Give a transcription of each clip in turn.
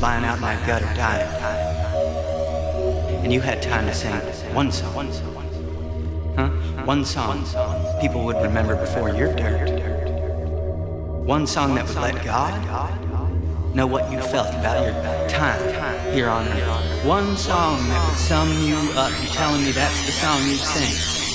lying out in that gutter dying. And you had time to sing one song. Huh? One song people would remember before your dirt. One song that would let God know what you felt about your time here on earth. One song that would sum you up. You telling me that's the song you'd sing?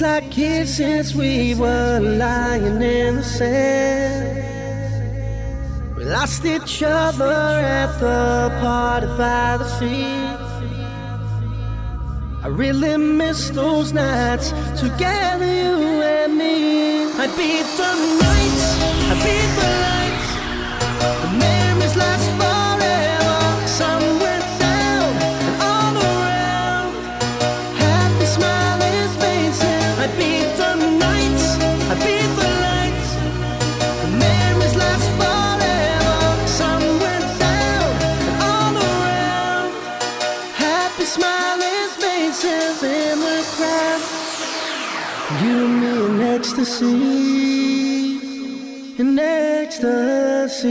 Like years since we were lying in the sand. We lost each other at the party by the sea. I really miss those nights together, you and me. I beat the nights, I beat the lights. Ecstasy. In ecstasy.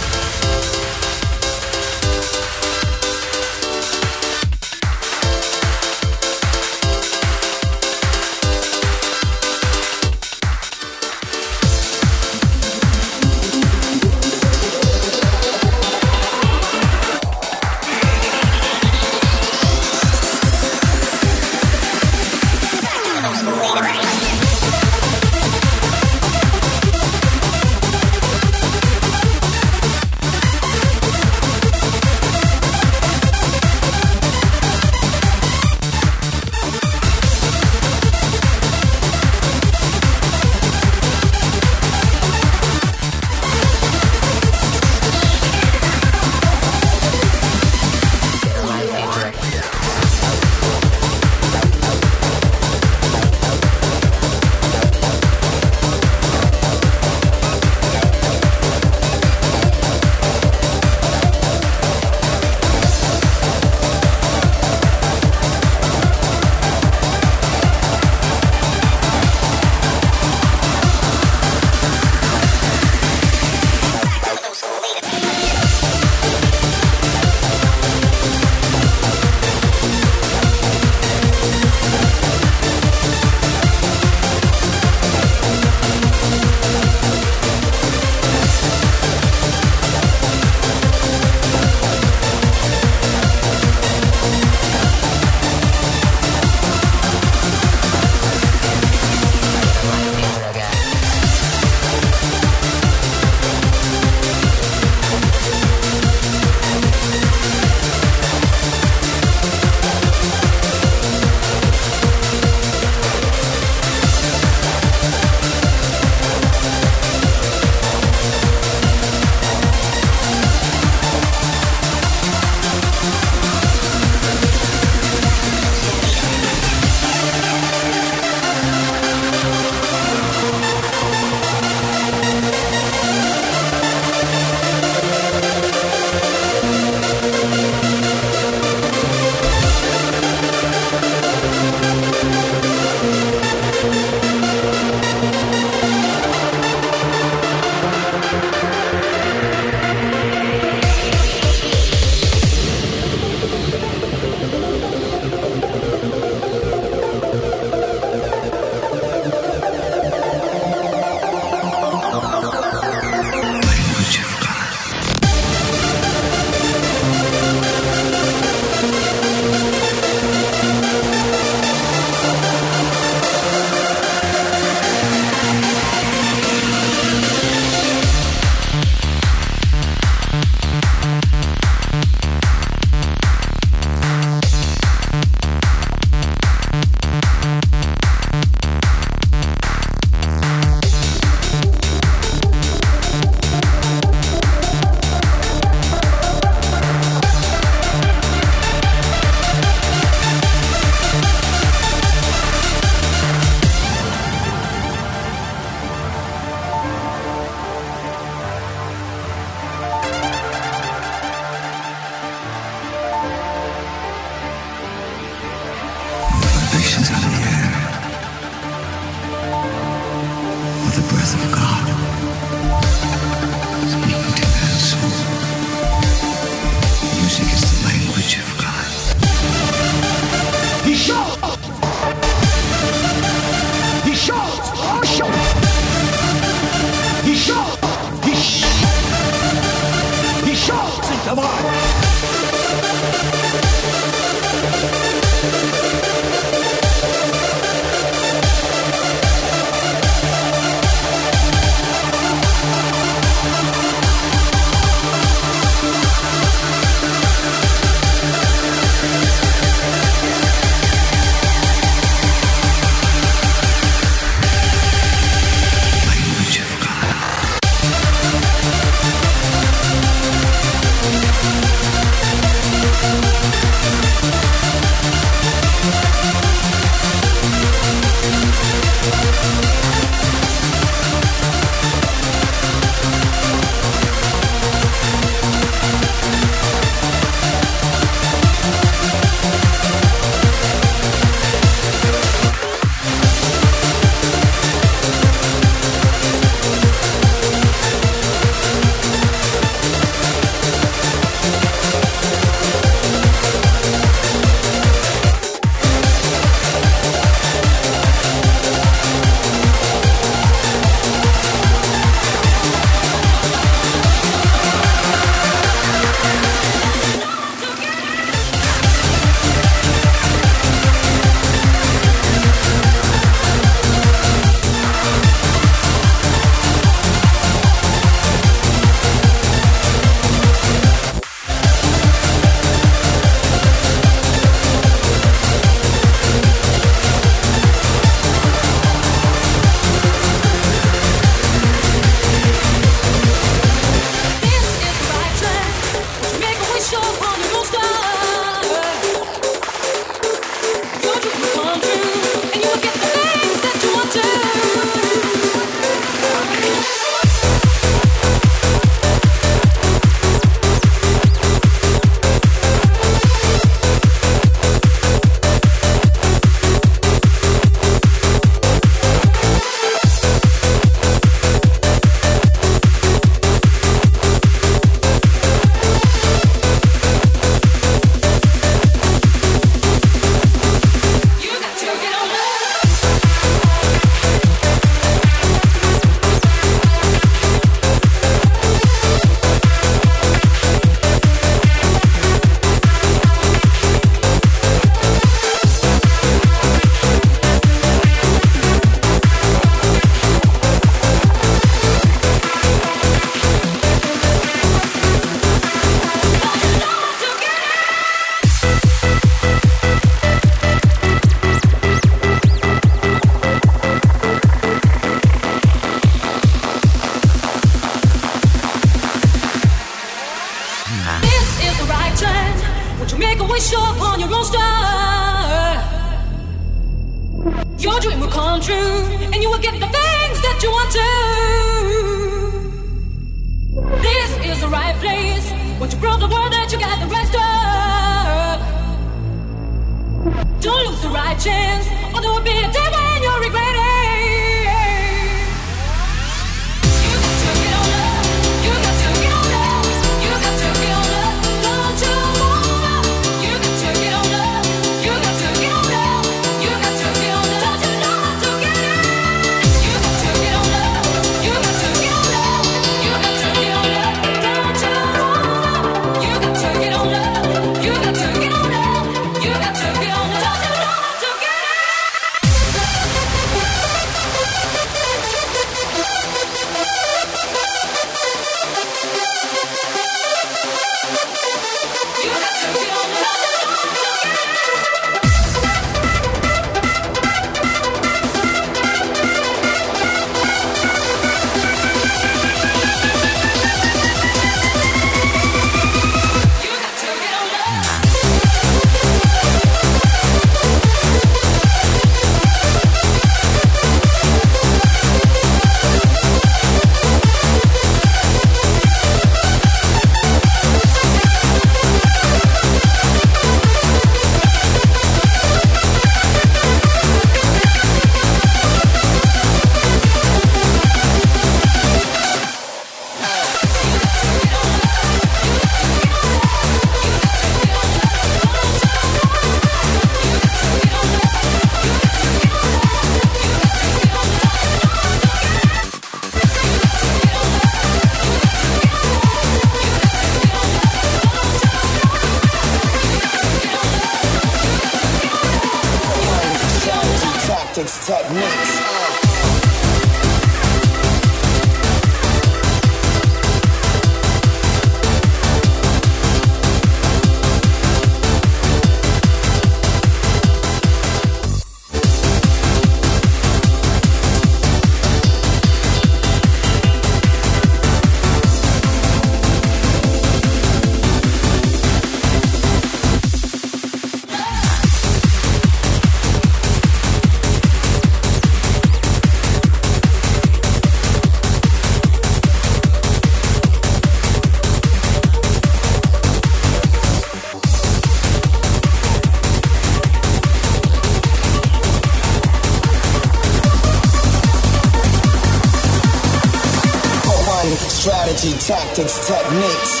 Tactics, techniques.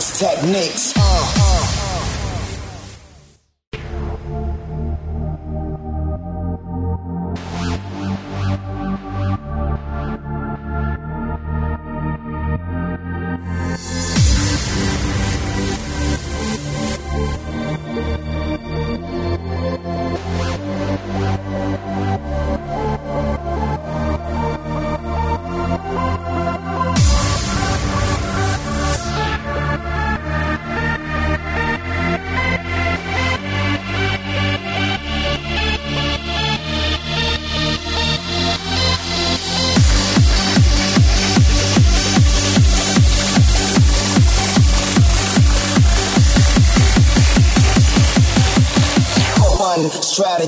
Techniques.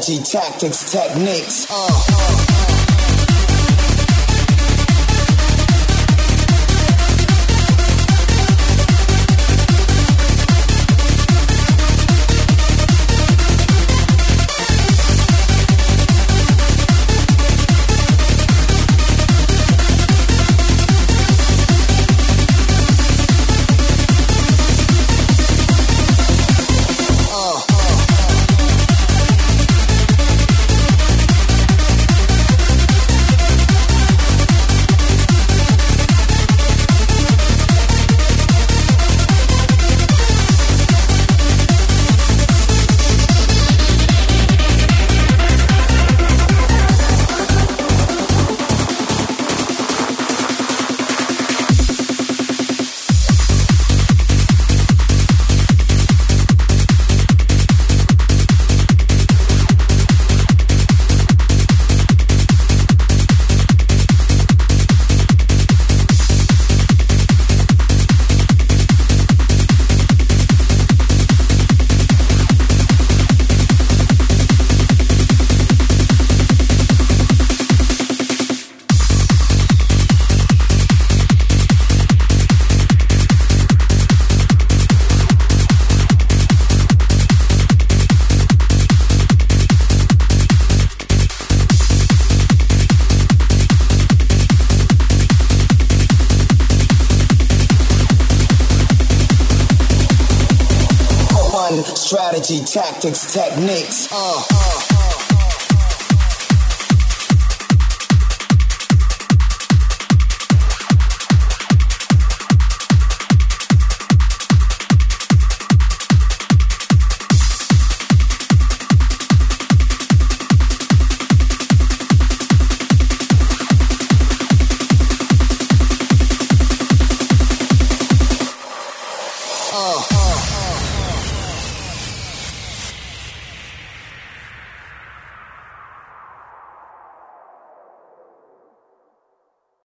Strategy, tactics, techniques. Uh. Strategy, tactics, techniques.